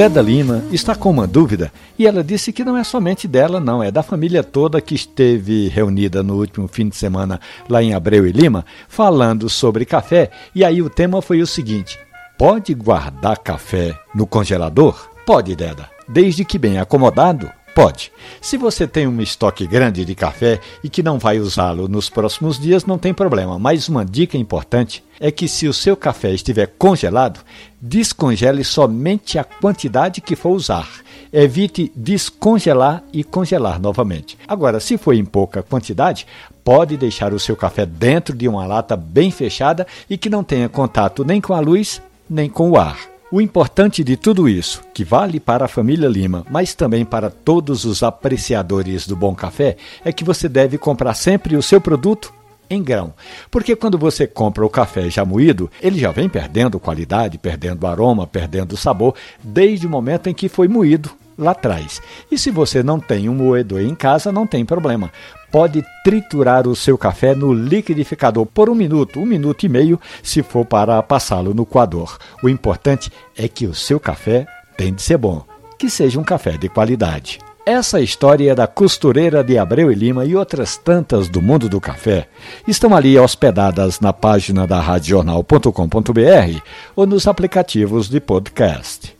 Deda Lima está com uma dúvida e ela disse que não é somente dela, não, é da família toda que esteve reunida no último fim de semana lá em Abreu e Lima, falando sobre café. E aí o tema foi o seguinte: pode guardar café no congelador? Pode, Deda, desde que bem acomodado Pode. Se você tem um estoque grande de café e que não vai usá-lo nos próximos dias, não tem problema. Mas uma dica importante é que se o seu café estiver congelado, descongele somente a quantidade que for usar. Evite descongelar e congelar novamente. Agora, se for em pouca quantidade, pode deixar o seu café dentro de uma lata bem fechada e que não tenha contato nem com a luz nem com o ar. O importante de tudo isso, que vale para a família Lima, mas também para todos os apreciadores do bom café, é que você deve comprar sempre o seu produto em grão. Porque quando você compra o café já moído, ele já vem perdendo qualidade, perdendo aroma, perdendo sabor, desde o momento em que foi moído lá atrás. E se você não tem um moedor em casa, não tem problema. Pode triturar o seu café no liquidificador por um minuto, um minuto e meio, se for para passá-lo no coador. O importante é que o seu café tem de ser bom, que seja um café de qualidade. Essa história da costureira de Abreu e Lima e outras tantas do mundo do café estão ali hospedadas na página da radiojornal.com.br ou nos aplicativos de podcast.